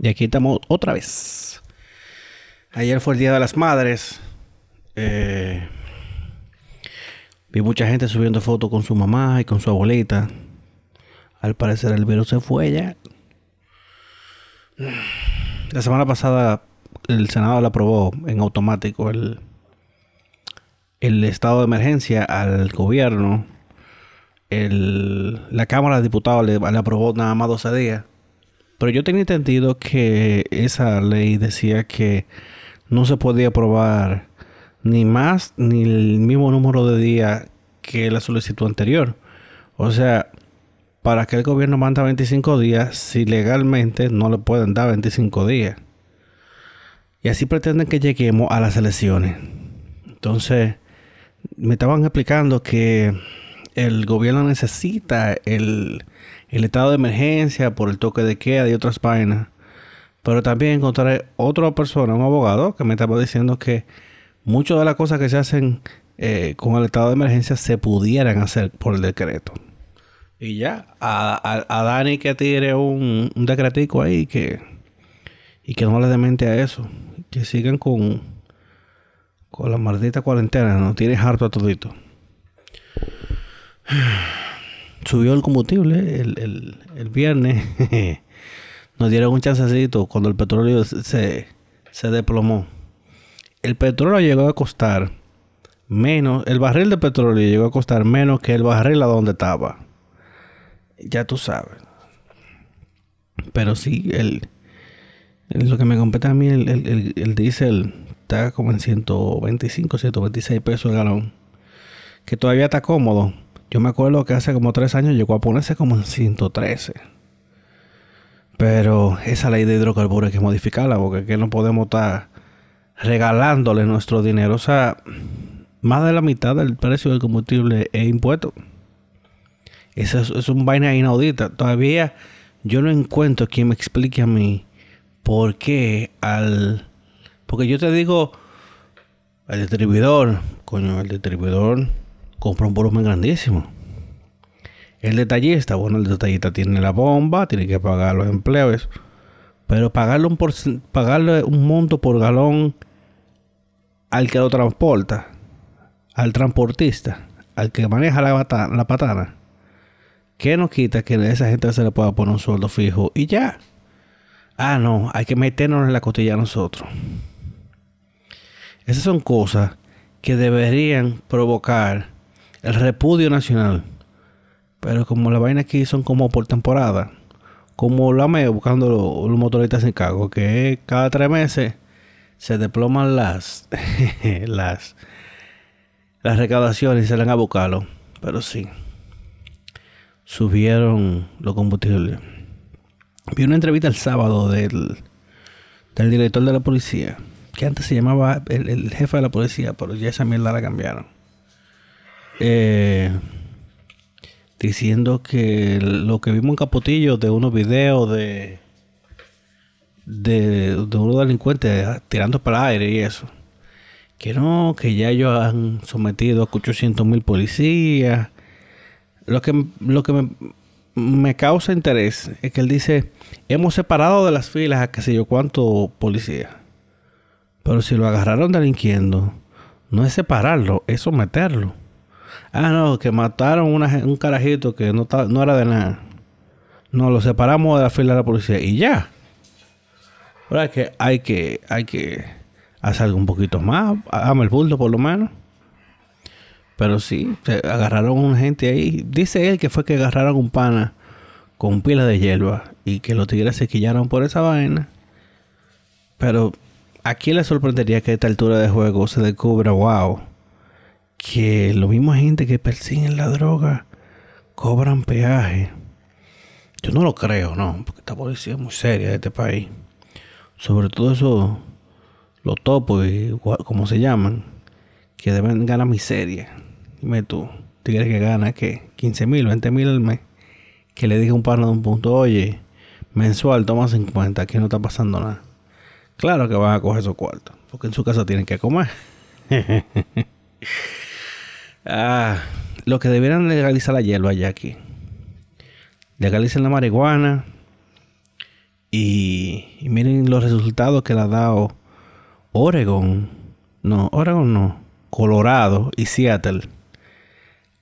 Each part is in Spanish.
Y aquí estamos otra vez. Ayer fue el Día de las Madres. Eh, vi mucha gente subiendo fotos con su mamá y con su abuelita. Al parecer el virus se fue ya. La semana pasada el Senado le aprobó en automático el, el estado de emergencia al gobierno. El, la Cámara de Diputados le, le aprobó nada más 12 días. Pero yo tenía entendido que esa ley decía que no se podía aprobar ni más ni el mismo número de días que la solicitud anterior. O sea, para que el gobierno manda 25 días, si legalmente no le pueden dar 25 días. Y así pretenden que lleguemos a las elecciones. Entonces, me estaban explicando que el gobierno necesita el, el estado de emergencia por el toque de queda y otras vainas. Pero también encontré otra persona, un abogado, que me estaba diciendo que muchas de las cosas que se hacen eh, con el estado de emergencia se pudieran hacer por el decreto. Y ya, a, Dani que tire un, un, decretico ahí que, y que no le demente a eso. Que sigan con, con la maldita cuarentena, no tienes harto a todito. Subió el combustible el, el, viernes. Nos dieron un chancecito cuando el petróleo se, se desplomó. El petróleo llegó a costar menos, el barril de petróleo llegó a costar menos que el barril a donde estaba. Ya tú sabes. Pero sí, el, lo que me compete a mí, el, el, el, diésel está como en 125, 126 pesos el galón. Que todavía está cómodo. Yo me acuerdo que hace como tres años llegó a ponerse como en 113. Pero esa ley de hidrocarburos hay que modificarla porque que no podemos estar regalándole nuestro dinero. O sea, más de la mitad del precio del combustible es impuesto. Eso es, un vaina inaudita. Todavía yo no encuentro quien me explique a mí por qué al... Porque yo te digo, el distribuidor, coño, el distribuidor compra un volumen grandísimo. El detallista, bueno, el detallista tiene la bomba, tiene que pagar los empleos, pero pagarle un, pagarle un monto por galón al que lo transporta, al transportista, al que maneja la, la patana, ¿qué nos quita que a esa gente se le pueda poner un sueldo fijo y ya? Ah, no, hay que meternos en la costilla a nosotros. Esas son cosas que deberían provocar el repudio nacional. Pero como la vaina aquí son como por temporada, como la me buscando los, motoristas en cargo, que cada tres meses se deploman las las las recaudaciones y se van a buscarlo. Pero sí, subieron los combustibles. Vi una entrevista el sábado del, del director de la policía, que antes se llamaba el, el jefe de la policía, pero ya esa mierda la cambiaron eh, diciendo que lo que vimos en Capotillo de unos videos de, de, de unos delincuentes tirando para el aire y eso. Que no, que ya ellos han sometido a 800 mil policías. Lo que, lo que me, me, causa interés es que él dice, hemos separado de las filas a qué sé yo cuánto policía. Pero si lo agarraron delinquiendo, no es separarlo, es someterlo. Ah, no, que mataron un carajito que no, no era de nada. No, lo separamos de la fila de la policía y ya. Ahora que hay que, hay que hacer algo un poquito más. Hagamos el bulto por lo menos. Pero sí, agarraron a una gente ahí. Dice él que fue que agarraron un pana con pila de hierba y que los tigres se quillaron por esa vaina. Pero ¿a quién le sorprendería que a esta altura de juego se descubra, wow, que lo mismo gente que persiguen la droga cobran peaje. Yo no lo creo, no, porque esta policía es muy seria de este país. Sobre todo eso, los topos, y como se llaman, que deben ganar miseria. Dime tú, quieres que gana qué? 15 mil, 20 mil al mes. Que le diga un par de un punto, oye, mensual toma 50, aquí no está pasando nada. Claro que van a coger esos cuartos, porque en su casa tienen que comer. Ah, lo que debieran legalizar la hierba ya aquí. Legalicen la marihuana Y, y miren los resultados que le ha dado Oregon. No, Oregon no. Colorado y Seattle.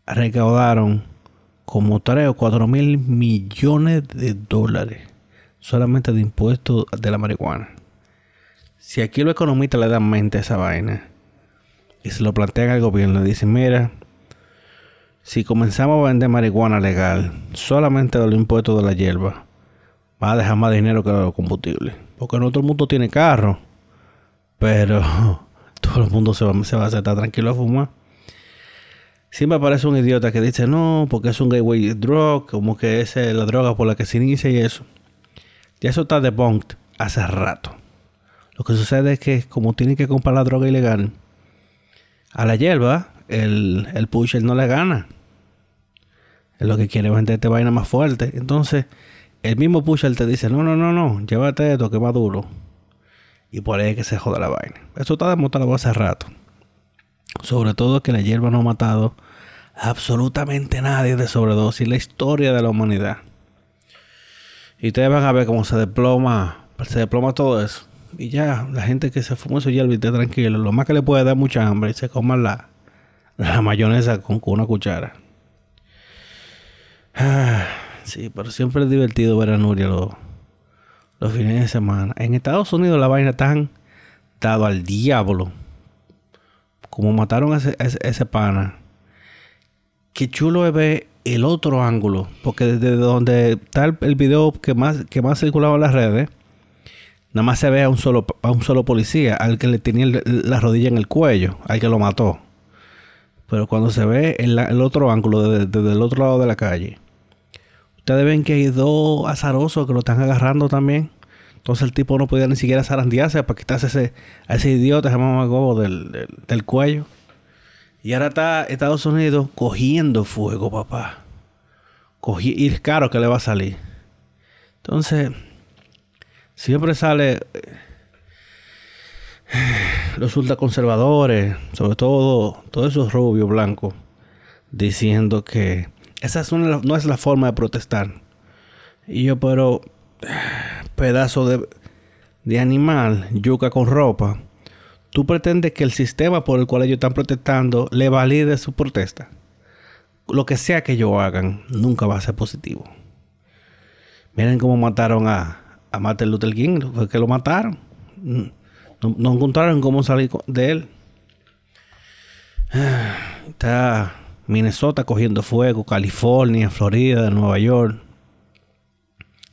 Recaudaron como 3 o 4 mil millones de dólares solamente de impuestos de la marihuana. Si aquí los economistas le dan mente a esa vaina y se lo plantean al gobierno, dicen, mira, si comenzamos a vender marihuana legal solamente de los impuestos de la hierba, va a dejar más dinero que los combustibles. Porque no todo el mundo tiene carro, pero todo el mundo se va, se va a estar tranquilo a fumar. Siempre aparece un idiota que dice no, porque es un gateway drug, como que es la droga por la que se inicia y eso. Ya eso está debunked hace rato. Lo que sucede es que como tiene que comprar la droga ilegal, a la hierba, el, el pusher no le gana. Es lo que quiere venderte vaina más fuerte. Entonces, el mismo pusher te dice, no, no, no, no, llévate esto que va duro. Y por ahí es que se joda la vaina. Eso está demostrado hace rato. Sobre todo que la hierba no ha matado absolutamente nadie de sobredosis. La historia de la humanidad. Y ustedes van a ver cómo se desploma, se desploma todo eso. Y ya, la gente que se fuma eso ya esté tranquilo. Lo más que le puede dar mucha hambre y se coma la, la mayonesa con, una cuchara. Ah, sí, pero siempre es divertido ver a Nuria los, los fines de semana. En Estados Unidos la vaina tan dado al diablo. Como mataron a ese, ese pana. Qué chulo es ver el otro ángulo, porque desde donde está el, video que más, que más circulaba en las redes, nada más se ve a un solo, a un solo policía, al que le tenía la rodilla en el cuello, al que lo mató. Pero cuando se ve el, el otro ángulo, desde, el otro lado de la calle, ustedes ven que hay dos azarosos que lo están agarrando también. Entonces el tipo no podía ni siquiera zarandearse para quitarse ese, a ese idiota, ese mamagobo del, del, del cuello. Y ahora está Estados Unidos cogiendo fuego, papá. Cogí, y es caro que le va a salir. Entonces, siempre sale eh, los ultraconservadores, sobre todo todos esos rubios blancos, diciendo que esa es no es la forma de protestar. Y yo, pero, pedazo de, de animal, yuca con ropa tú pretendes que el sistema por el cual ellos están protestando le valide su protesta. Lo que sea que ellos hagan, nunca va a ser positivo. Miren cómo mataron a, a Martin Luther King, fue que lo mataron. No, encontraron cómo salir de él. Está Minnesota cogiendo fuego, California, Florida, Nueva York,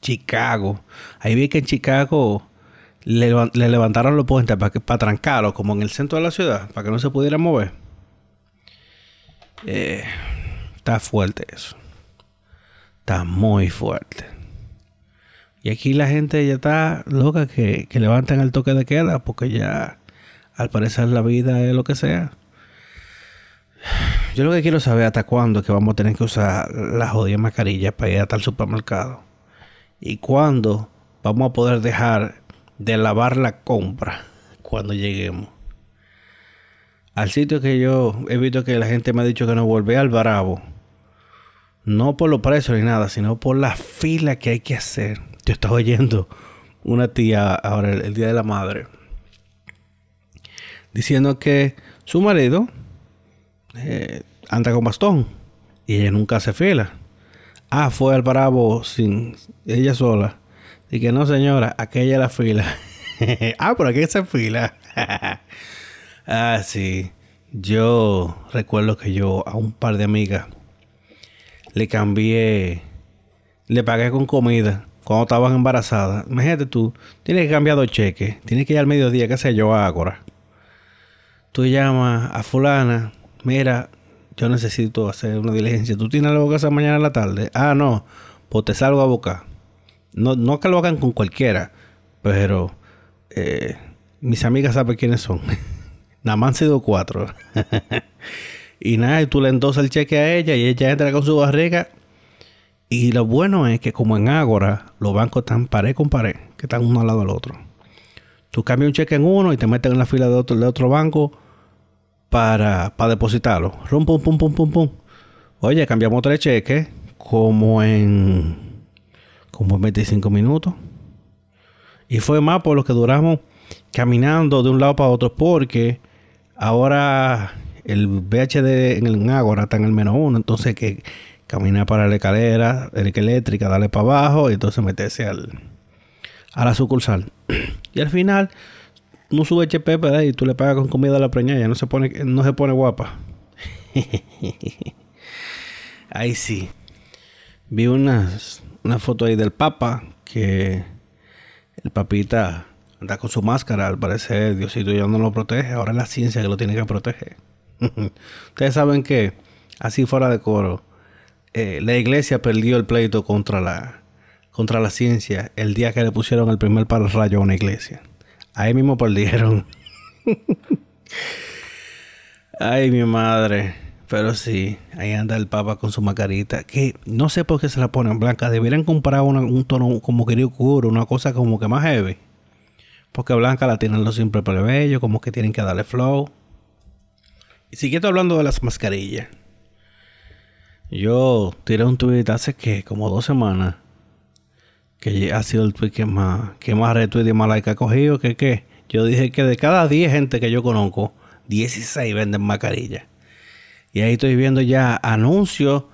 Chicago. Ahí vi que en Chicago le, levantaron los puentes para, que, para trancarlo, como en el centro de la ciudad, para que no se pudiera mover. Eh, está fuerte eso. Está muy fuerte. Y aquí la gente ya está loca que, que levanten el toque de queda porque ya al parecer la vida es lo que sea. Yo lo que quiero saber hasta cuándo que vamos a tener que usar las jodidas mascarillas para ir hasta el supermercado. Y cuándo vamos a poder dejar de lavar la compra cuando lleguemos. Al sitio que yo he visto que la gente me ha dicho que no vuelve al Bravo. No por los precios ni nada, sino por la fila que hay que hacer. Yo estaba oyendo una tía ahora el, día de la madre diciendo que su marido eh, anda con bastón y ella nunca hace fila. Ah, fue al Bravo sin ella sola y que no, señora, aquella es la fila. ah, por aquí esa fila. ah, sí. Yo recuerdo que yo a un par de amigas le cambié, le pagué con comida cuando estaban embarazadas. Imagínate tú, tienes que cambiar dos cheques, tienes que ir al mediodía, qué sé yo, ahora. Tú llamas a fulana, mira, yo necesito hacer una diligencia. ¿Tú tienes algo que hacer mañana en la tarde? Ah, no, pues te salgo a buscar. No, no que lo hagan con cualquiera, pero eh, mis amigas saben quiénes son. nada más han sido cuatro. y nada, y tú le endosas el cheque a ella y ella entra con su barriga. Y lo bueno es que como en Ágora, los bancos están pared con pared, que están uno al lado del otro. Tú cambias un cheque en uno y te metes en la fila de otro, de otro banco para, para depositarlo. Rum, pum, pum, pum, pum, pum. Oye, cambiamos tres cheques como en como 25 minutos. Y fue más por lo que duramos caminando de un lado para otro porque ahora el VHD en el Ágora está en el menos uno, entonces que caminar para la escalera eléctrica, darle para abajo y entonces meterse al, a la sucursal. y al final, no sube HP, y tú le pagas con comida a la preñada, no se pone, no se pone guapa. ahí sí. Vi unas, una foto ahí del Papa que el papita anda con su máscara, al parecer Diosito ya no lo protege, ahora es la ciencia que lo tiene que proteger. Ustedes saben que, así fuera de coro, eh, la iglesia perdió el pleito contra la, contra la ciencia el día que le pusieron el primer rayo a una iglesia. Ahí mismo perdieron. Ay, mi madre. Pero sí, ahí anda el Papa con su mascarita. Que no sé por qué se la ponen blanca. Deberían comprar un tono como que oscuro, una cosa como que más heavy. Porque blanca la tienen los siempre plebeyos, como que tienen que darle flow. Y siguiendo hablando de las mascarillas. Yo tiré un tweet hace que como dos semanas. Que ha sido el tweet que más, que más retweet y más like ha cogido. Que qué. Yo dije que de cada 10 gente que yo conozco, 16 venden mascarillas. Y ahí estoy viendo ya anuncios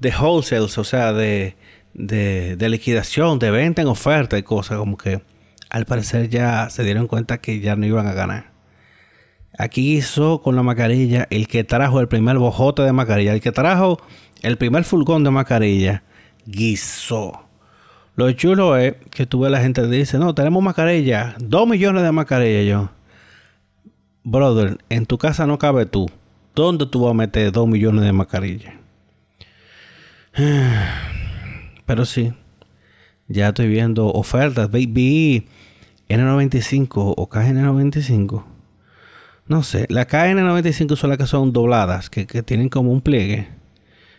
de wholesales, o sea, de, de, de liquidación, de venta en oferta y cosas como que al parecer ya se dieron cuenta que ya no iban a ganar. Aquí hizo con la mascarilla el que trajo el primer bojote de mascarilla, el que trajo el primer fulgón de mascarilla, guisó. Lo chulo es que tuve la gente dice, no, tenemos mascarilla, dos millones de mascarillas. Yo, brother, en tu casa no cabe tú. ¿Dónde tú vas a meter dos millones de mascarillas? Pero sí, ya estoy viendo ofertas. Vi N95 o KN95 no sé, la KN95 son las que son dobladas, que, tienen como un pliegue.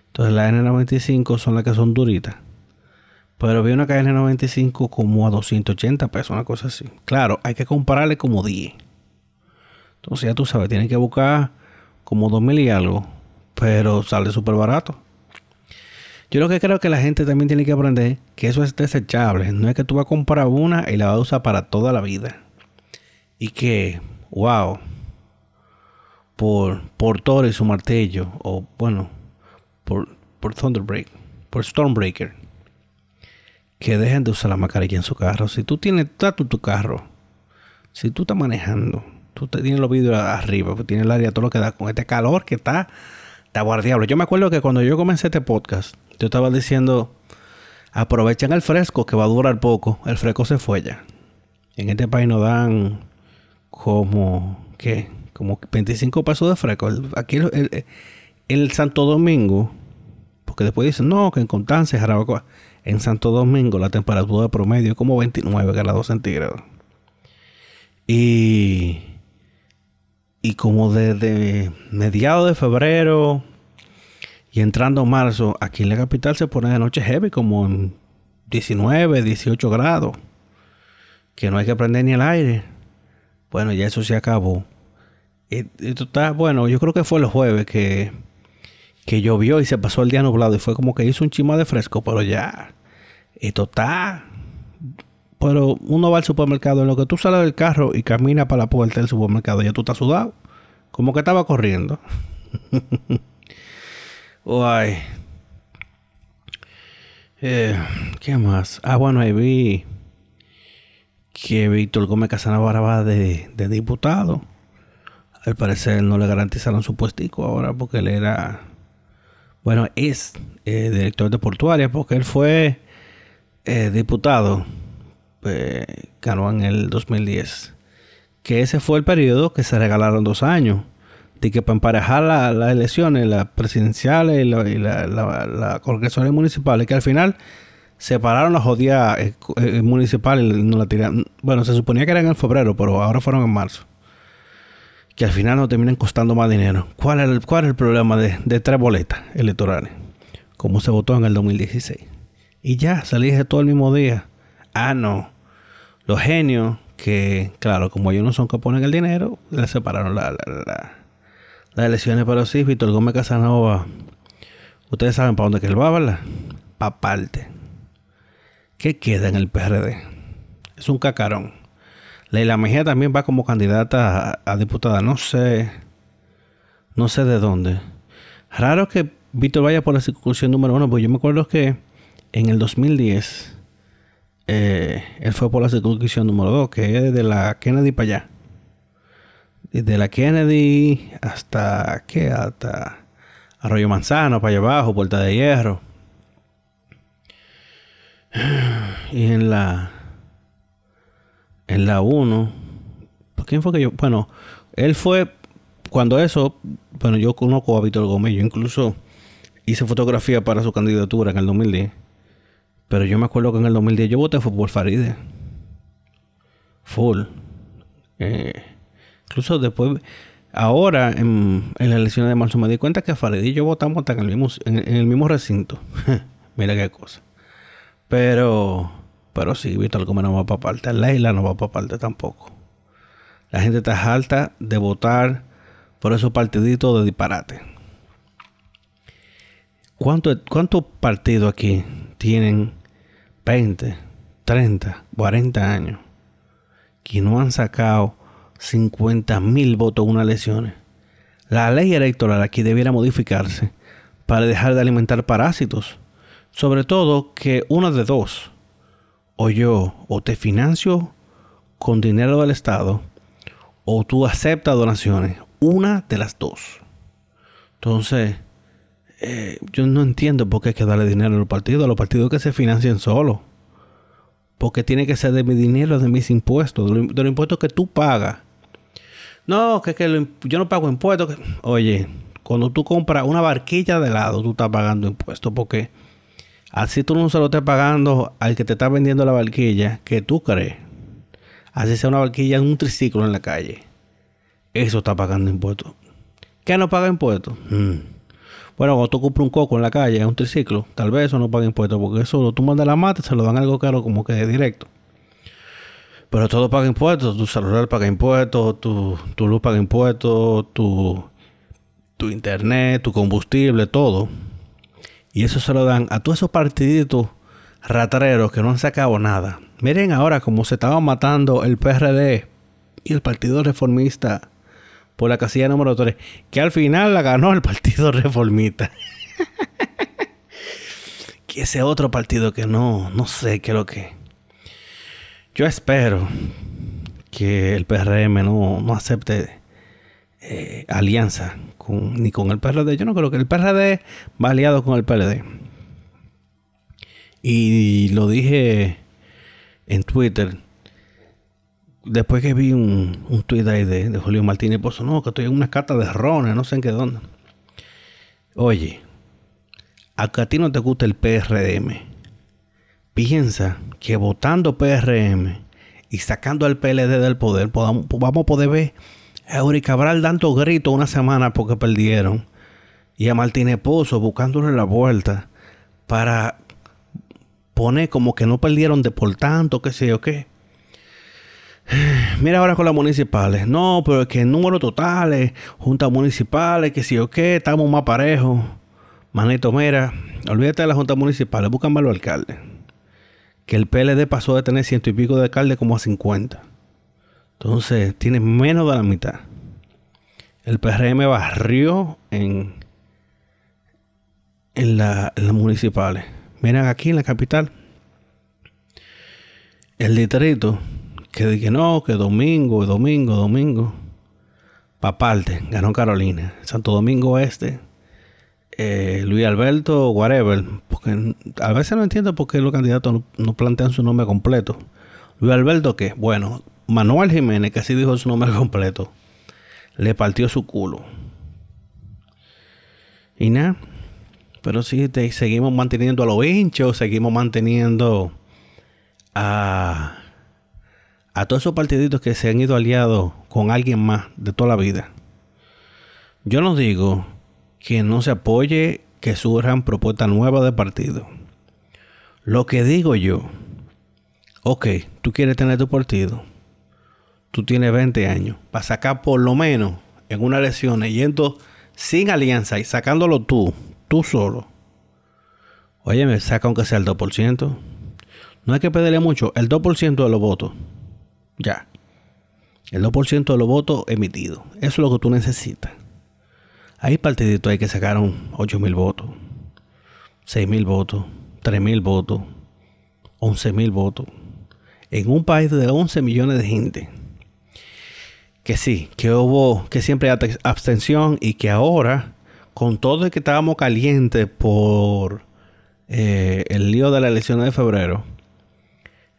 Entonces las N95 son las que son duritas. Pero vi una KN95 como a 280 pesos, una cosa así. Claro, hay que comprarle como 10. Entonces ya tú sabes, tienes que buscar como 2000 y algo. Pero sale súper barato. Yo lo que creo que la gente también tiene que aprender que eso es desechable. No es que tú vas a comprar una y la vas a usar para toda la vida. Y que, wow, por, por Thor y su martillo, o bueno, por, por Thunderbreak, por Stormbreaker, que dejen de usar la mascarilla en su carro. Si tú tienes tu, tu carro, si tú estás manejando, tú tienes los vidrios arriba, pues tienes el área, todo lo que da con este calor que está, está guardiable. Yo me acuerdo que cuando yo comencé este podcast, yo estaba diciendo, aprovechen el fresco que va a durar poco. El fresco se fue ya. En este país nos dan como, ¿qué? Como 25 pesos de fresco. aquí el, el, Santo Domingo, porque después dicen, no, que en Constanza, Jarabacoa. En Santo Domingo la temperatura promedio es como 29 grados centígrados. Y, y como desde mediados de febrero y entrando marzo, aquí en la capital se pone de noche heavy, como en 19, 18 grados. Que no hay que prender ni el aire. Bueno, ya eso se acabó. Esto está, bueno, yo creo que fue el jueves que, que llovió y se pasó el día nublado y fue como que hizo un chima de fresco, pero ya, esto está. Pero uno va al supermercado, en lo que tú sales del carro y caminas para la puerta del supermercado, ya tú estás sudado, como que estaba corriendo. Uy. Eh, ¿Qué más? Ah, bueno, ahí vi que Víctor Gómez Casanova va de, de diputado al parecer no le garantizaron su puestico ahora porque él era, bueno, es eh, director de portuaria porque él fue eh, diputado, eh, ganó en el 2010. Que ese fue el periodo que se regalaron dos años. De que para emparejar las elecciones, las presidenciales y la, y la, la, municipales, que al final separaron las jodidas municipales y no la tiraron. Bueno, se suponía que eran en febrero, pero ahora fueron en marzo que al final no terminan costando más dinero. ¿Cuál es el, problema de, tres boletas electorales? Como se votó en el 2016. Y ya, salí de todo el mismo día. Ah, no. Los genios que, claro, como ellos no son que ponen el dinero, le separaron la, las elecciones. Pero sí, Víctor Gómez Casanova, ustedes saben para dónde que él va, ¿verdad? Para parte. ¿Qué queda en el PRD? Es un cacarón. Leila Mejía también va como candidata a, diputada. No sé. No sé de dónde. Raro que Víctor vaya por la circunscripción número uno, porque yo me acuerdo que en el 2010 eh, él fue por la circunscripción número dos, que es de la Kennedy para allá. De la Kennedy hasta, ¿qué? Hasta Arroyo Manzano, para allá abajo, Puerta de Hierro. Y en la. La 1. ¿Quién fue que yo.? Bueno, él fue. Cuando eso. Bueno, yo conozco a Víctor Gómez. Yo incluso hice fotografía para su candidatura en el 2010. Pero yo me acuerdo que en el 2010 yo voté por Faride. Full. Eh, incluso después. Ahora, en, en las elecciones de marzo, me di cuenta que Faride y yo votamos en en el mismo recinto. Mira qué cosa. Pero, pero sí, Víctor Gómez no va para parte. Leila no va para parte tampoco. La gente está alta de votar por esos partiditos de disparate. ¿Cuántos cuánto partidos aquí tienen 20, 30, 40 años que no han sacado 50 mil votos en unas elecciones? La ley electoral aquí debiera modificarse para dejar de alimentar parásitos sobre todo que una de dos, o yo o te financio con dinero del Estado, o tú aceptas donaciones, una de las dos. Entonces, eh, yo no entiendo por qué hay que darle dinero a los partidos, a los partidos que se financien solos. Porque tiene que ser de mi dinero, de mis impuestos, de, los impuestos que tú pagas. No, que, que yo no pago impuestos. Oye, cuando tú compras una barquilla de helado, tú estás pagando impuestos porque Así tú no se lo estés pagando al que te está vendiendo la barquilla que tú crees. Así sea una barquilla en un triciclo en la calle. Eso está pagando impuestos. ¿Qué no paga impuestos? Mm. Bueno, cuando tú compras un coco en la calle, en un triciclo, tal vez eso no paga impuestos, porque eso tú mandas la mata, se lo dan algo caro como que de directo. Pero todo paga impuestos, tu celular paga impuestos, tu, tu luz paga impuestos, tu, tu internet, tu combustible, todo. Y eso se lo dan a todos esos partiditos ratareros que no han sacado nada. Miren ahora cómo se estaba matando el PRD y el Partido Reformista por la casilla número 3, que al final la ganó el Partido Reformista. que ese otro partido que no, no sé qué es lo que. Yo espero que el PRM no, no acepte eh, alianza ni con el PRD. Yo no creo que el PRD va aliado con el PLD. Y lo dije en Twitter. Después que vi un, un tweet ahí de, Julio Martínez Pozo, no, que estoy en una carta de rones, no sé en qué dónde. Oye, a a ti no te gusta el PRM, piensa que votando PRM y sacando al PLD del poder, vamos a poder ver Eury Cabral dando gritos una semana porque perdieron. Y a Martínez Pozo buscándole la vuelta para poner como que no perdieron de por tanto, qué sé yo qué. Mira ahora con las municipales. No, pero es que en número totales, juntas municipales, que sí o qué, estamos más parejos. Manito, mira, olvídate de las juntas municipales, búscame a los alcaldes. Que el PLD pasó de tener ciento y pico de alcaldes como a 50. Entonces, tiene menos de la mitad. El PRM barrió en, en, la, las municipales. Miren aquí en la capital. El distrito que dije no, que domingo, domingo, domingo. parte, ganó Carolina. Santo Domingo Este. Luis Alberto, whatever. Porque a veces no entiendo por qué los candidatos no, no plantean su nombre completo. Luis Alberto, ¿qué? Bueno, Manuel Jiménez, que así dijo su nombre completo, le partió su culo. Y nada. Pero sí, seguimos manteniendo a los hinchos, seguimos manteniendo a, a todos esos partiditos que se han ido aliados con alguien más de toda la vida. Yo no digo que no se apoye que surjan propuestas nuevas de partido. Lo que digo yo, ok, tú quieres tener tu partido, tú tienes 20 años, para sacar por lo menos en una elección, yendo sin alianza y sacándolo tú, tú solo. Oye, me saca aunque sea el 2%. No hay que pedirle mucho, el 2% de los votos. Ya. El 2% de los votos emitidos. Eso es lo que tú necesitas. Hay partiditos ahí que sacaron 8 mil votos, 6 mil votos, 3 mil votos, 11 mil votos. En un país de 11 millones de gente. Que sí, que hubo, que siempre hay abstención y que ahora, con todo el que estábamos calientes por eh, el lío de la elección de febrero,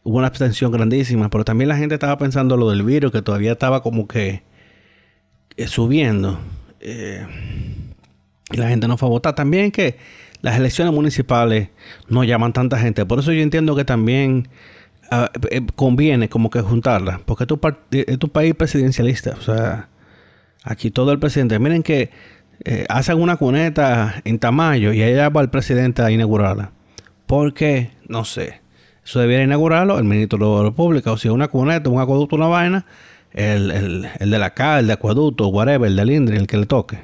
hubo una abstención grandísima, pero también la gente estaba pensando lo del virus, que todavía estaba como que eh, subiendo. Eh, y la gente no fue a votar. También que las elecciones municipales no llaman tanta gente. Por eso yo entiendo que también ah, eh, conviene como que juntarlas. Porque es tu, país presidencialista. O sea, aquí todo el presidente. Miren que hacen una cuneta en Tamayo y allá va el presidente a inaugurarla. Porque, no sé. Eso debiera inaugurarlo el ministro de la República. O si una cuneta, un acueducto, una vaina, el, de la CA, el de acueducto, whatever, el del INDRI, el que le toque.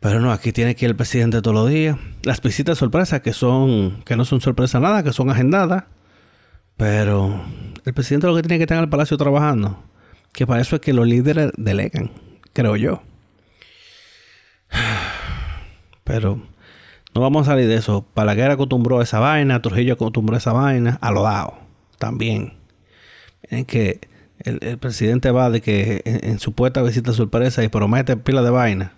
Pero no, aquí tiene que ir el presidente todos los días. Las visitas sorpresas que son, que no son sorpresa nada, que son agendadas. Pero el presidente lo que tiene que estar en el palacio trabajando. Que para eso es que los líderes delegan, creo yo. Pero no vamos a salir de eso. Palaguer acostumbró a esa vaina, Trujillo acostumbró a esa vaina, a lo dado también. Miren que el, presidente va de que en, su puesta visita sorpresa y promete pila de vaina.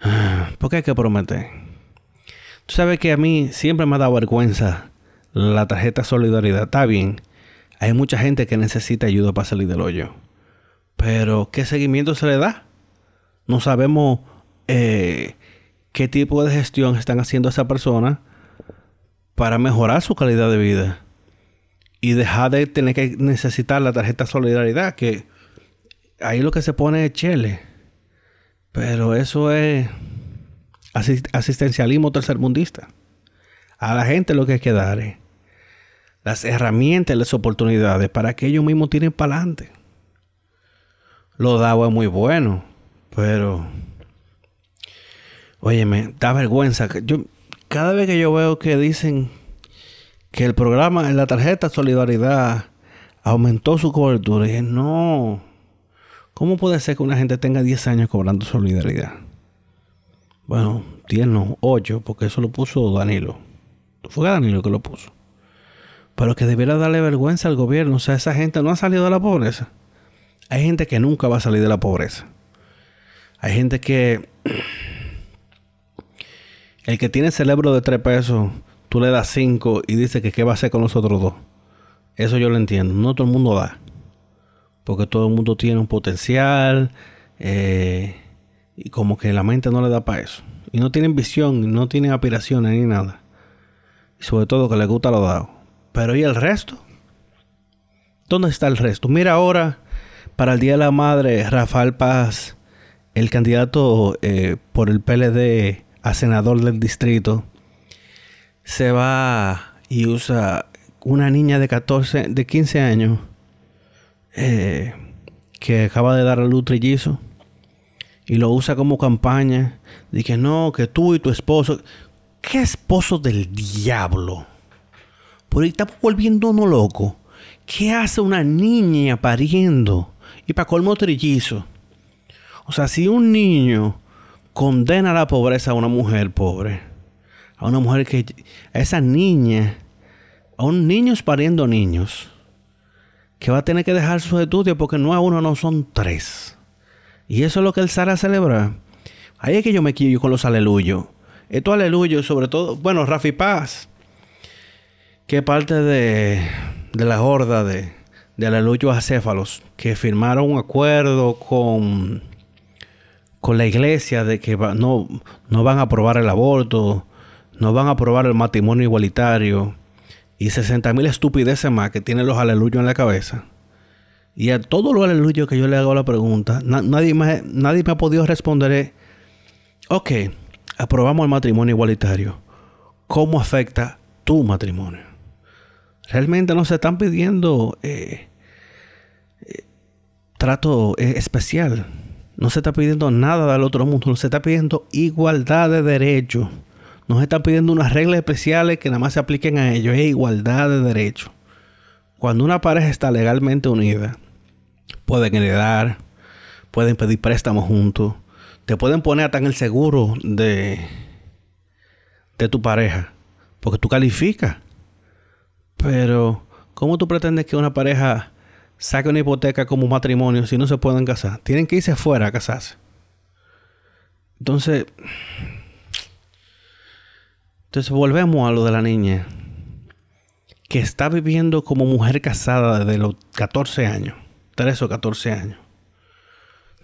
¿Por qué hay que prometer? Tú sabes que a mí siempre me ha dado vergüenza la tarjeta Solidaridad. Está bien, hay mucha gente que necesita ayuda para salir del hoyo. Pero, ¿qué seguimiento se le da? No sabemos eh, qué tipo de gestión están haciendo esa persona para mejorar su calidad de vida y dejar de tener que necesitar la tarjeta solidaridad que ahí lo que se pone es chele pero eso es asistencialismo tercermundista a la gente lo que hay que dar es las herramientas las oportunidades para que ellos mismos tiren para adelante lo es muy bueno pero Óyeme, da vergüenza. Yo, cada vez que yo veo que dicen que el programa en la tarjeta Solidaridad aumentó su cobertura, dije, no. ¿Cómo puede ser que una gente tenga 10 años cobrando solidaridad? Bueno, 10 no, 8, porque eso lo puso Danilo. Fue Danilo que lo puso. Pero que debiera darle vergüenza al gobierno. O sea, esa gente no ha salido de la pobreza. Hay gente que nunca va a salir de la pobreza. Hay gente que el que tiene cerebro de tres pesos, tú le das cinco y dice que qué va a hacer con los otros dos. Eso yo lo entiendo. No todo el mundo da. Porque todo el mundo tiene un potencial. Eh, y como que la mente no le da para eso. Y no tienen visión, no tienen aspiraciones ni nada. Y sobre todo que les gusta lo dado. Pero ¿y el resto? ¿Dónde está el resto? Mira ahora, para el Día de la Madre, Rafael Paz, el candidato eh, por el PLD a senador del distrito, se va y usa una niña de 14, de 15 años, eh, que acaba de dar a luz trillizo, y lo usa como campaña, que no, que tú y tu esposo, ¿qué esposo del diablo? Por ahí está volviendo uno loco. ¿Qué hace una niña pariendo? Y para colmo trillizo. O sea, si un niño condena a la pobreza a una mujer pobre. A una mujer que... A esa niña. A un niño pariendo niños. Que va a tener que dejar sus estudios porque no a uno, no son tres. Y eso es lo que él sale a celebrar. Ahí es que yo me quillo con los aleluyos. Estos aleluyos, sobre todo... Bueno, Rafi Paz. Que parte de... De la horda de... De aleluyos acéfalos. Que firmaron un acuerdo con con la iglesia de que no, no van a aprobar el aborto, no van a aprobar el matrimonio igualitario y 60 mil estupideces más que tienen los aleluyos en la cabeza. Y a todos los aleluyos que yo le hago la pregunta, nadie, me, nadie me ha podido responder, es, ok, aprobamos el matrimonio igualitario. ¿Cómo afecta tu matrimonio? Realmente no se están pidiendo eh, eh, trato eh, especial no se está pidiendo nada del otro mundo, no se está pidiendo igualdad de derechos. nos están pidiendo unas reglas especiales que nada más se apliquen a ellos. Es igualdad de derechos. Cuando una pareja está legalmente unida, pueden heredar, pueden pedir préstamos juntos, te pueden poner hasta en el seguro de, de tu pareja, porque tú calificas. Pero, ¿cómo tú pretendes que una pareja saque una hipoteca como matrimonio si no se pueden casar? Tienen que irse fuera a casarse. Entonces, entonces volvemos a lo de la niña que está viviendo como mujer casada desde los 14 años, 13 o 14 años.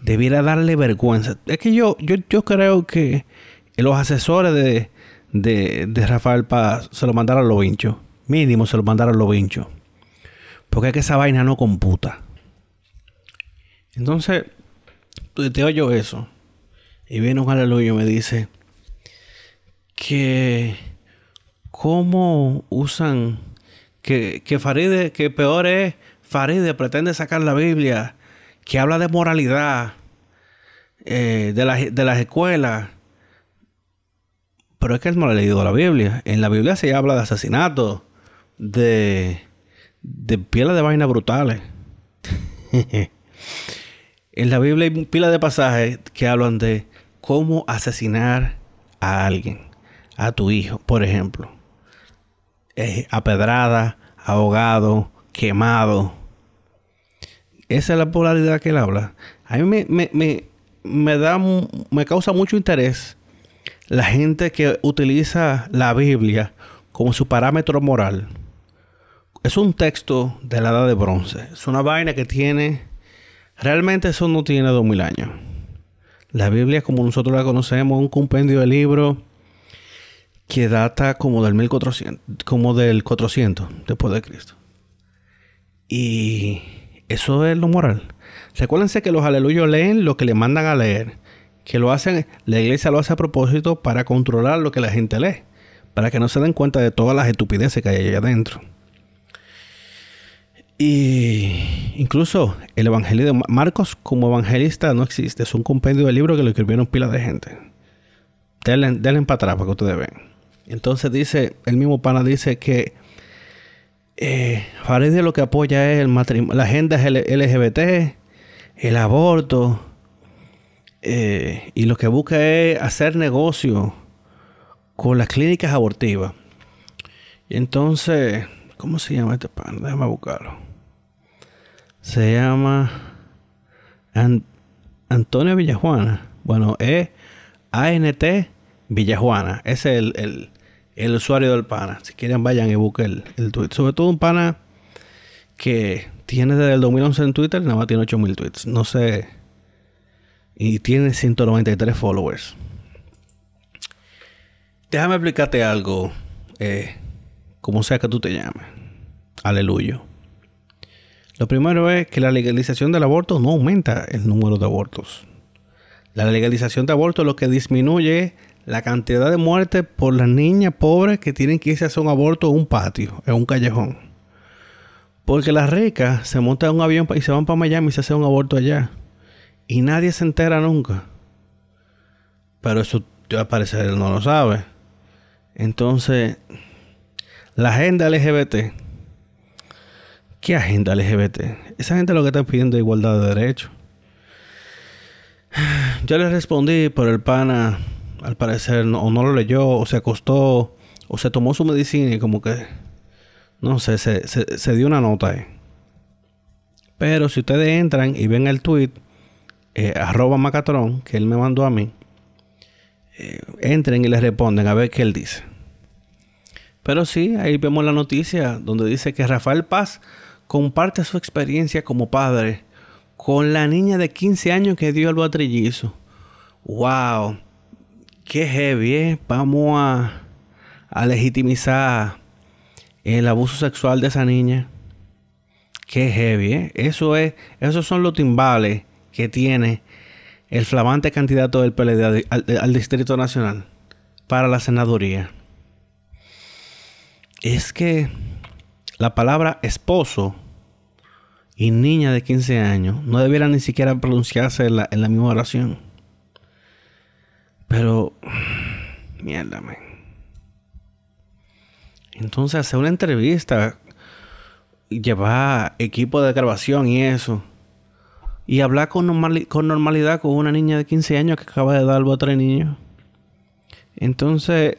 Debiera darle vergüenza. Es que yo, yo, yo creo que los asesores de, de, Rafael Paz se lo mandaron a los vinchos. Mínimo se lo mandaron los vinchos. Porque es que esa vaina no computa. Entonces, te oyo eso. Y viene un aleluya y me dice, que cómo usan que, que Faride, que peor es, Faride pretende sacar la Biblia, que habla de moralidad, eh, de, de las escuelas. Pero es que él no ha leído la Biblia. En la Biblia se habla de asesinatos, de, de pieles de vainas brutales. en la Biblia hay pila de pasajes que hablan de cómo asesinar a alguien a tu hijo, por ejemplo. apedrada, ahogado, quemado. Esa es la polaridad que él habla. A mí me, da, me causa mucho interés la gente que utiliza la Biblia como su parámetro moral. Es un texto de la edad de bronce. Es una vaina que tiene... Realmente eso no tiene dos mil años. La Biblia, como nosotros la conocemos, es un compendio de libros que data como del 1400, como del 400 después de Cristo. Y eso es lo moral. Recuérdense que los aleluyos leen lo que le mandan a leer, que lo hacen, la iglesia lo hace a propósito para controlar lo que la gente lee, para que no se den cuenta de todas las estupideces que hay allá adentro. Y incluso el evangelio de Marcos como evangelista no existe, es un compendio de libros que lo escribieron pila de gente. Denle, denle para atrás para que ustedes vean. Entonces dice, el mismo pana dice que eh, lo que apoya es el matrimonio, la agenda LGBT, el aborto, eh, y lo que busca es hacer negocio con las clínicas abortivas. Y entonces, ¿cómo se llama este pana? Déjame buscarlo. Se llama Antonio Villajuana. Bueno, es ANT Villajuana. Ese es el, el usuario del pana. Si quieren, vayan y busquen el, tweet. Sobre todo un pana que tiene desde el 2011 en Twitter, nada más tiene 8000 tweets. No sé. Y tiene 193 followers. Déjame explicarte algo. Eh, como sea que tú te llames. Aleluya. Lo primero es que la legalización del aborto no aumenta el número de abortos. La legalización de aborto lo que disminuye la cantidad de muertes por las niñas pobres que tienen que irse a hacer un aborto en un patio, en un callejón. Porque las ricas se montan en un avión y se van para Miami y se hacen un aborto allá. Y nadie se entera nunca. Pero eso, al parecer, él no lo sabe. Entonces, la agenda LGBT. ¿Qué agenda LGBT? Esa gente lo que está pidiendo es igualdad de derechos. Yo le respondí por el pana al parecer, o no lo leyó, o se acostó, o se tomó su medicina y como que, no sé, se, dio una nota ahí. Pero si ustedes entran y ven el tweet, eh, arroba Macatrón, que él me mandó a mí, eh, entren y le responden a ver qué él dice. Pero sí, ahí vemos la noticia donde dice que Rafael Paz comparte su experiencia como padre con la niña de 15 años que dio el batrillizo. ¡Wow! qué heavy, ¿eh? Vamos a, legitimizar el abuso sexual de esa niña. Qué heavy, ¿eh? Eso es, esos son los timbales que tiene el flamante candidato del PLD al, Distrito Nacional para la senaduría. Es que la palabra esposo y niña de 15 años no debieran ni siquiera pronunciarse en la, en la misma oración. Pero, mierda, Entonces hacer una entrevista, llevar equipo de grabación y eso. Y hablar con, normalidad con una niña de 15 años que acaba de dar a otro niño. Entonces,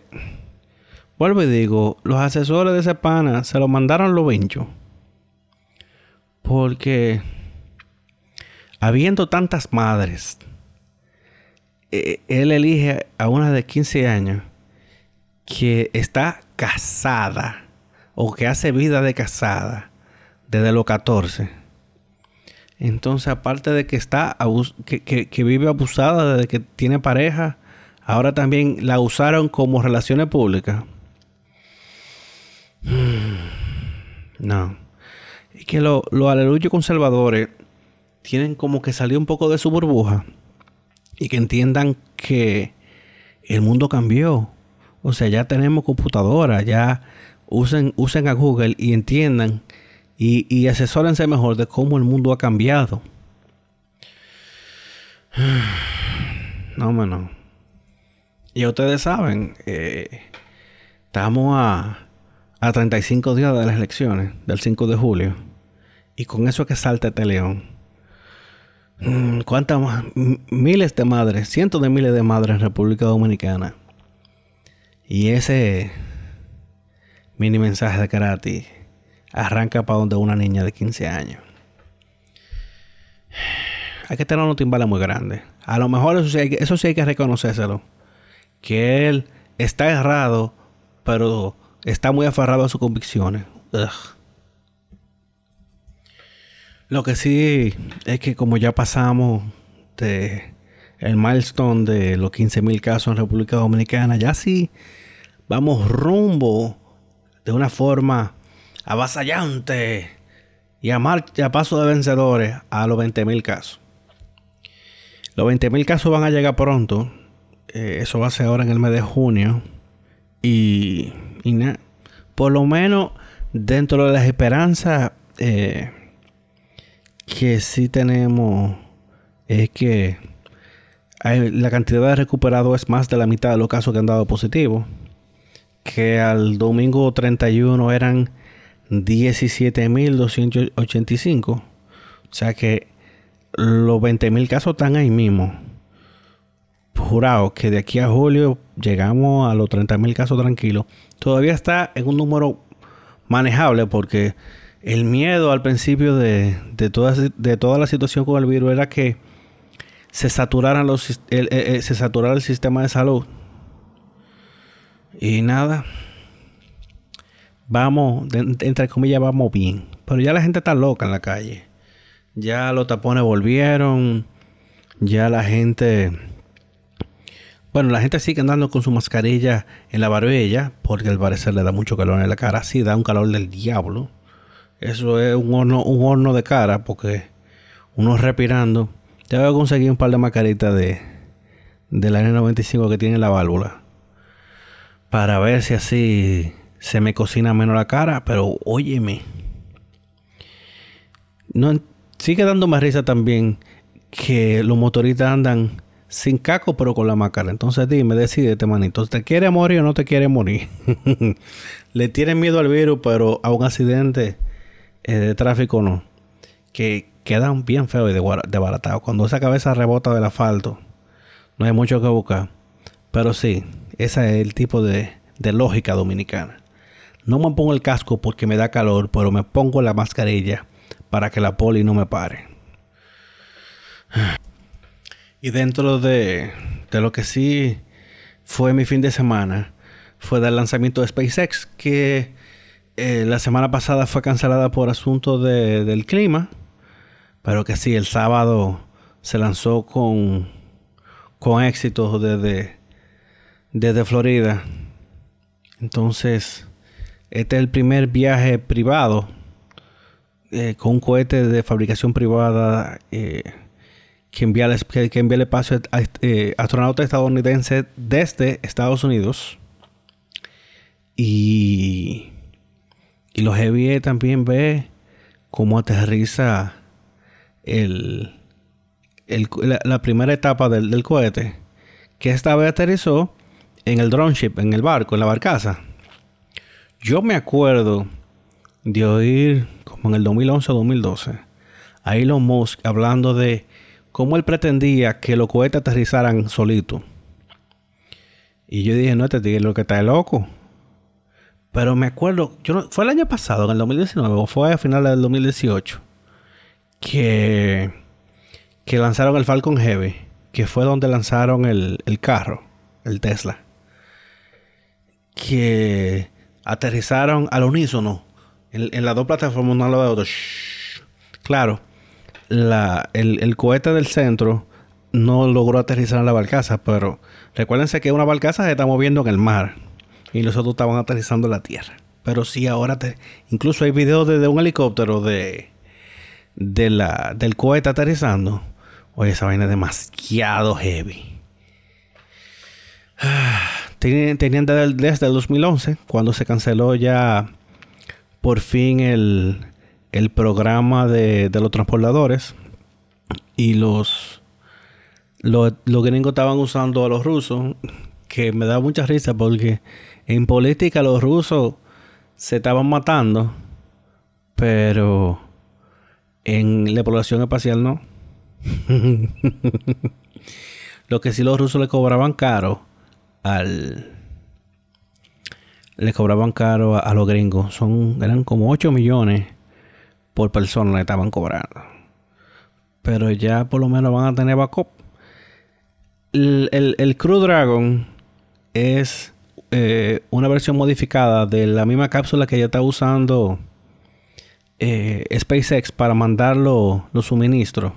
vuelvo y digo, los asesores de ese pana se lo mandaron los vinchos. Porque habiendo tantas madres, eh, él elige a una de 15 años que está casada o que hace vida de casada desde los 14. Entonces, aparte de que está que, vive abusada desde que tiene pareja, ahora también la usaron como relaciones públicas. No. Y que los lo aleluyos conservadores tienen como que salir un poco de su burbuja y que entiendan que el mundo cambió. O sea, ya tenemos computadora, ya usen, usen a Google y entiendan y, asesórense mejor de cómo el mundo ha cambiado. No, no. Y ustedes saben, eh, estamos a, a 35 días de las elecciones, del 5 de julio. Y con eso que salta este león. Mm, ¿Cuántas miles de madres, cientos de miles de madres en República Dominicana? Y ese mini mensaje de karate arranca para donde una niña de 15 años. Hay que tener un timbales muy grande. A lo mejor eso sí, hay eso sí hay que reconocérselo. Que él está errado, pero está muy aferrado a sus convicciones. Lo que sí es que como ya pasamos el milestone de los 15.000 casos en República Dominicana, ya sí vamos rumbo de una forma avasallante y a, a paso de vencedores a los 20.000 casos. Los 20.000 casos van a llegar pronto. Eh, eso va a ser ahora en el mes de junio. Y, por lo menos dentro de las esperanzas eh, que sí tenemos es que la cantidad de recuperados es más de la mitad de los casos que han dado positivo. Que al domingo 31 eran 17.285. O sea que los 20.000 casos están ahí mismo. Jurado que de aquí a julio llegamos a los 30.000 casos tranquilos. Todavía está en un número manejable porque el miedo al principio de, de, toda, de toda la situación con el virus era que se saturaran los se saturara el sistema de salud. Y nada. Vamos, entre comillas, vamos bien. Pero ya la gente está loca en la calle. Ya los tapones volvieron. Ya la gente. Bueno, la gente sigue andando con su mascarilla en la barbilla. Porque al parecer le da mucho calor en la cara. Sí, da un calor del diablo. Eso es un horno, un horno de cara porque uno respirando. Tengo que conseguir un par de mascaritas de, de la N95 que tiene la válvula. Para ver si así se me cocina menos la cara. Pero óyeme. No, sigue dando más risa también que los motoristas andan sin caco pero con la máscara. Entonces dime, decidete, manito. ¿Te quiere morir o no te quiere morir? Le tienen miedo al virus, pero a un accidente eh, de tráfico no. Que quedan bien feos y desbaratados. Cuando esa cabeza rebota del asfalto, no hay mucho que buscar. Pero sí, ese es el tipo de, de lógica dominicana. No me pongo el casco porque me da calor, pero me pongo la mascarilla para que la poli no me pare. Y dentro de, de lo que sí fue mi fin de semana, fue del lanzamiento de SpaceX, que eh, la semana pasada fue cancelada por asunto de, del clima, pero que sí, el sábado se lanzó con, con éxito desde, desde Florida. Entonces, este es el primer viaje privado eh, con un cohete de fabricación privada eh, que, envía el, que, el espacio a astronautas estadounidenses desde Estados Unidos. Y y los heavy también ve cómo aterriza el, la, primera etapa del, cohete. Que esta vez aterrizó en el drone ship, en el barco, en la barcaza. Yo me acuerdo de oír, como en el 2011 o 2012, a Elon Musk hablando de cómo él pretendía que los cohetes aterrizaran solitos. Y yo dije, no, este tigre lo que está loco. Pero me acuerdo, yo no, fue el año pasado, en el 2019, o fue a finales del 2018, que, que lanzaron el Falcon Heavy, que fue donde lanzaron el, el carro, el Tesla. Que aterrizaron al unísono en, las dos plataformas, uno al lado de otro. Claro, la, el, cohete del centro no logró aterrizar en la barcaza, pero recuérdense que una barcaza se está moviendo en el mar y los otros estaban aterrizando en la tierra. Pero sí, ahora incluso hay videos de, un helicóptero de, del cohete aterrizando. Oye, esa vaina es demasiado heavy. Tenían desde el 2011, cuando se canceló ya por fin el, el programa de, de, los transportadores y los, los, los gringos estaban usando a los rusos, que me da mucha risa porque en política los rusos se estaban matando, pero en la población espacial no. Lo que sí los rusos le cobraban caro al le cobraban caro a, los gringos. Son, eran como 8 millones por persona le estaban cobrando. Pero ya por lo menos van a tener backup. El, el, Crew Dragon es eh, una versión modificada de la misma cápsula que ya está usando eh, SpaceX para mandar los suministros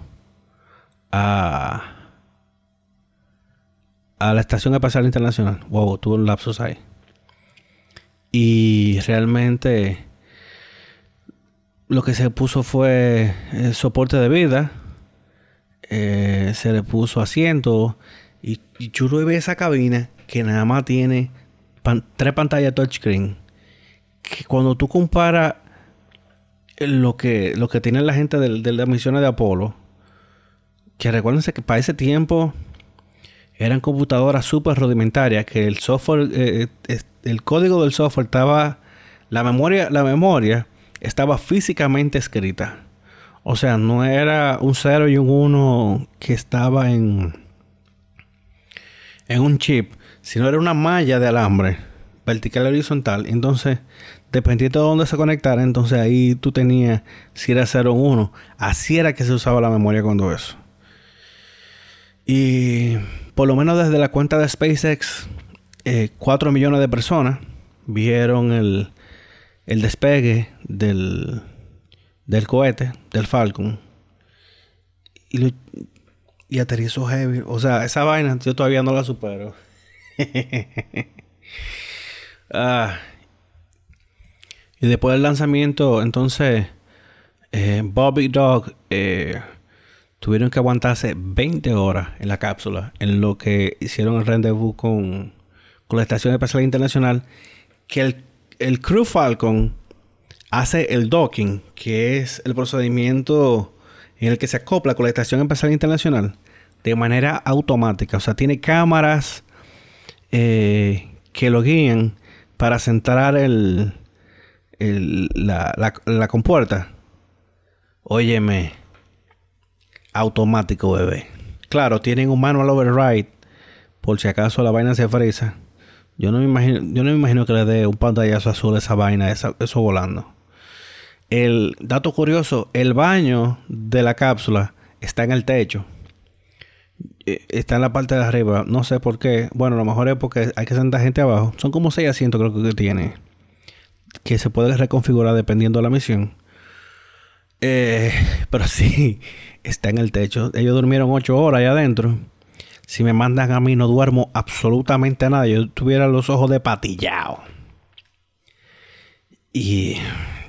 a, a la Estación Espacial Internacional. Wow, tuvo un lapsus ahí. Y realmente lo que se puso fue el eh, soporte de vida. Eh, se le puso asiento. Y, y chulo ve esa cabina que nada más tiene tres pantallas touchscreen. Que cuando tú comparas lo que, lo que tiene la gente de, de las misiones de Apolo, que recuérdense que para ese tiempo eran computadoras súper rudimentarias, que el software eh, el código del software estaba, la memoria, la memoria estaba físicamente escrita. O sea, no era un 0 y un 1 que estaba en, en un chip, sino era una malla de alambre, vertical y horizontal. Entonces, dependiendo de dónde se conectara, entonces ahí tú tenías si era 0 o 1. Así era que se usaba la memoria cuando eso. Y por lo menos desde la cuenta de SpaceX, 4 eh, millones de personas vieron el, el despegue del, del cohete, del Falcon. Y, y aterrizó heavy. O sea, esa vaina yo todavía no la supero. ah. Y después del lanzamiento, entonces, eh, Bobby Dog eh, tuvieron que aguantarse 20 horas en la cápsula en lo que hicieron el rendezvous con con la Estación Espacial Internacional, que el, el Crew Falcon hace el docking, que es el procedimiento en el que se acopla con la Estación Espacial Internacional de manera automática. O sea, tiene cámaras eh, que lo guían para centrar el, la, la, compuerta. Óyeme, automático, bebé. Claro, tienen un manual override por si acaso la vaina se frisa. Yo no me imagino, yo no me imagino que le dé un pantallazo azul a esa vaina, eso volando. El dato curioso, el baño de la cápsula está en el techo. Eh, está en la parte de arriba. No sé por qué. Bueno, a lo mejor es porque hay que sentar gente abajo. Son como seis asientos creo que tiene. Que se puede reconfigurar dependiendo de la misión. Eh, pero sí, está en el techo. Ellos durmieron ocho horas ahí adentro. Si me mandan a mí, no duermo absolutamente nada. Yo tuviera los ojos de patillado. Y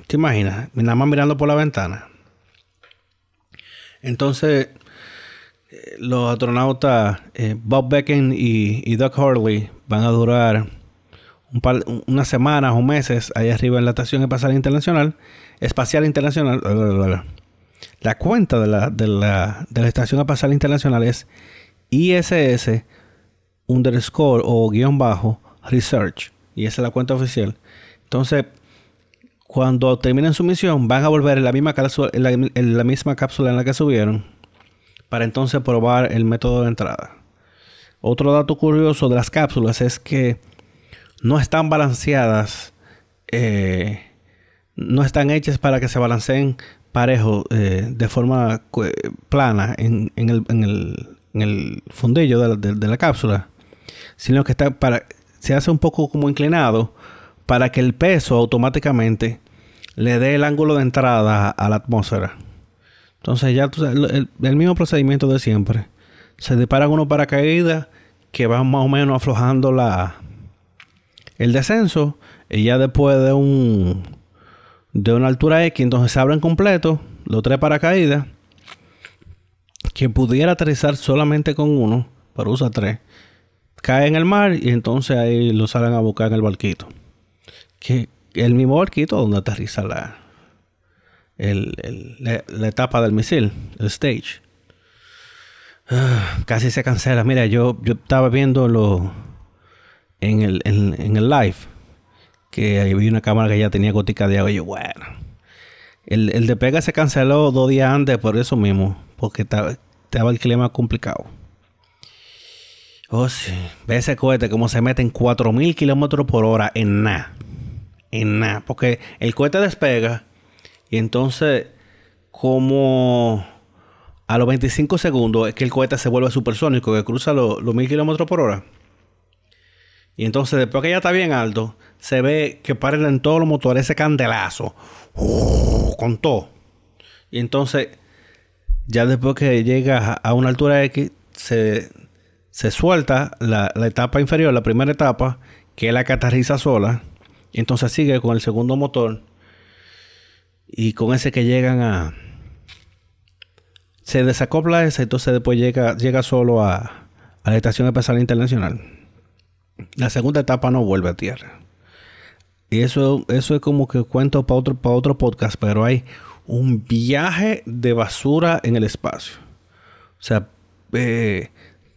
te imaginas, nada más mirando por la ventana. Entonces, eh, los astronautas eh, Bob Becken y, y, Doug Hurley van a durar un unas semanas o meses ahí arriba en la Estación Espacial Internacional. Espacial Internacional. La cuenta de la, de la, de la Estación Espacial Internacional es ISS underscore o guion bajo research. Y esa es la cuenta oficial. Entonces, cuando terminen su misión, van a volver en la misma cápsula en la, en misma cápsula en la que subieron para entonces probar el método de entrada. Otro dato curioso de las cápsulas es que no están balanceadas, eh, no están hechas para que se balanceen parejo eh, de forma plana en, el, fundillo de la, cápsula, sino que está para, se hace un poco como inclinado para que el peso automáticamente le dé el ángulo de entrada a la atmósfera. Entonces ya el, el, mismo procedimiento de siempre. Se disparan unos paracaídas que van más o menos aflojando la el descenso y ya después de un de una altura X entonces se abren completo los tres paracaídas que pudiera aterrizar solamente con uno pero usa tres cae en el mar y entonces ahí lo salen a buscar en el barquito que el mismo barquito donde aterriza la el, la, etapa del misil, el stage. Ah, casi se cancela. Mira, yo, yo estaba viéndolo en el, en, el live. Que ahí vi una cámara que ya tenía gotica de agua. Y yo, bueno. El, el de pega se canceló dos días antes por eso mismo. Porque estaba, el clima complicado. Oh, sí. Ve ese cohete como se mete en 4000 kilómetros por hora en nada. En nada. Porque el cohete despega y entonces, como a los 25 segundos es que el cohete se vuelve supersónico, que cruza los, 1000 kilómetros por hora. Y entonces, después que ya está bien alto, se ve que paren en todos los motores ese candelazo. con todo. Y entonces, ya después que llega a una altura X, se, se suelta la, la, etapa inferior, la primera etapa, que es la que aterriza sola. Y entonces sigue con el segundo motor y con ese que llegan a... Se desacopla ese, entonces después llega, llega solo a, a la Estación Espacial Internacional. La segunda etapa no vuelve a tierra. Y eso, eso es como que cuento para otro, para otro podcast, pero hay un viaje de basura en el espacio. O sea, eh,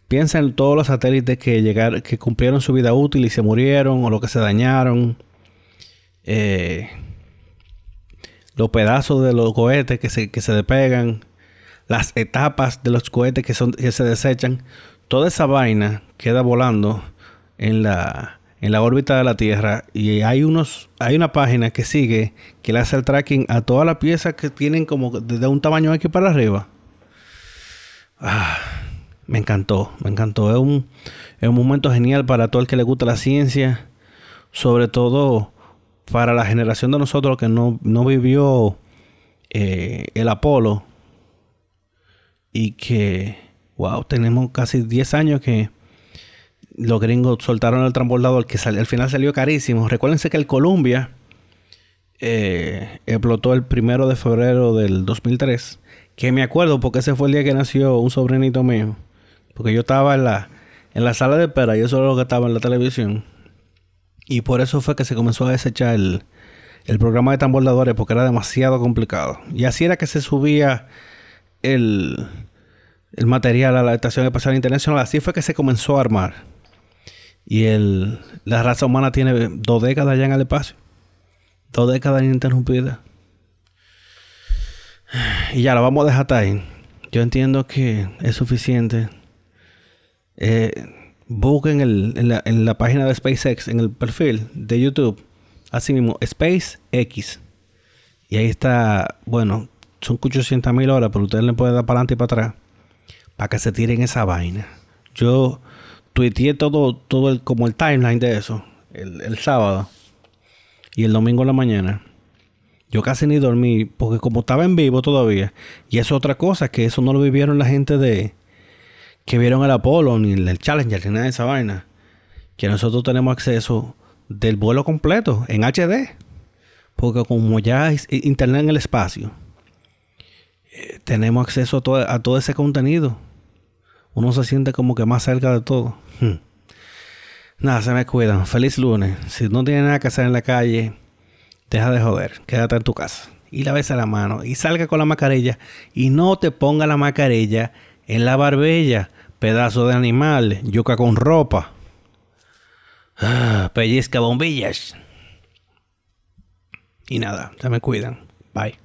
piensa en todos los satélites que llegaron, que cumplieron su vida útil y se murieron o lo que se dañaron. Eh, los pedazos de los cohetes que se, que se despegan, las etapas de los cohetes que, son, que se desechan, toda esa vaina queda volando en la, en la órbita de la Tierra y hay unos hay una página que sigue que le hace el tracking a todas las piezas que tienen como desde un tamaño aquí para arriba. Ah, me encantó, me encantó. Es un, es un momento genial para todo el que le gusta la ciencia, sobre todo para la generación de nosotros que no, vivió eh, el Apolo y que, wow, tenemos casi 10 años que los gringos soltaron el transbordador que al final salió carísimo. Recuérdense que el Columbia eh, explotó el primero de febrero del 2003. Que me acuerdo porque ese fue el día que nació un sobrinito mío. Porque yo estaba en la, en la sala de espera y eso era lo que estaba en la televisión. Y por eso fue que se comenzó a desechar el, programa de tambordadores porque era demasiado complicado. Y así era que se subía el, el material a la Estación Espacial Internacional. Así fue que se comenzó a armar. Y el, la raza humana tiene dos décadas ya en el espacio. Dos décadas ininterrumpidas. Y ya lo vamos a dejar ahí. Yo entiendo que es suficiente. Eh, busquen en, la, en, la, página de SpaceX, en el perfil de YouTube, así mismo, SpaceX. Y ahí está, bueno, son 800 mil horas, pero ustedes le pueden dar para adelante y para atrás para que se tiren esa vaina. Yo tuiteé todo, todo el, como el timeline de eso, el, sábado y el domingo en la mañana. Yo casi ni dormí, porque como estaba en vivo todavía, y es otra cosa, que eso no lo vivieron la gente de, que vieron el Apolo, ni el Challenger, ni nada de esa vaina. Que nosotros tenemos acceso del vuelo completo en HD. Porque como ya es internet en el espacio, eh, tenemos acceso a todo, a todo, ese contenido. Uno se siente como que más cerca de todo. Hmm. Nada, se me cuidan. Feliz lunes. Si no tienes nada que hacer en la calle, deja de joder. Quédate en tu casa. Y la a la mano. Y salga con la mascarilla. Y no te ponga la mascarilla en la barbella, pedazo de animal, yuca con ropa. Ah, pellizca bombillas. Y nada, se me cuidan. Bye.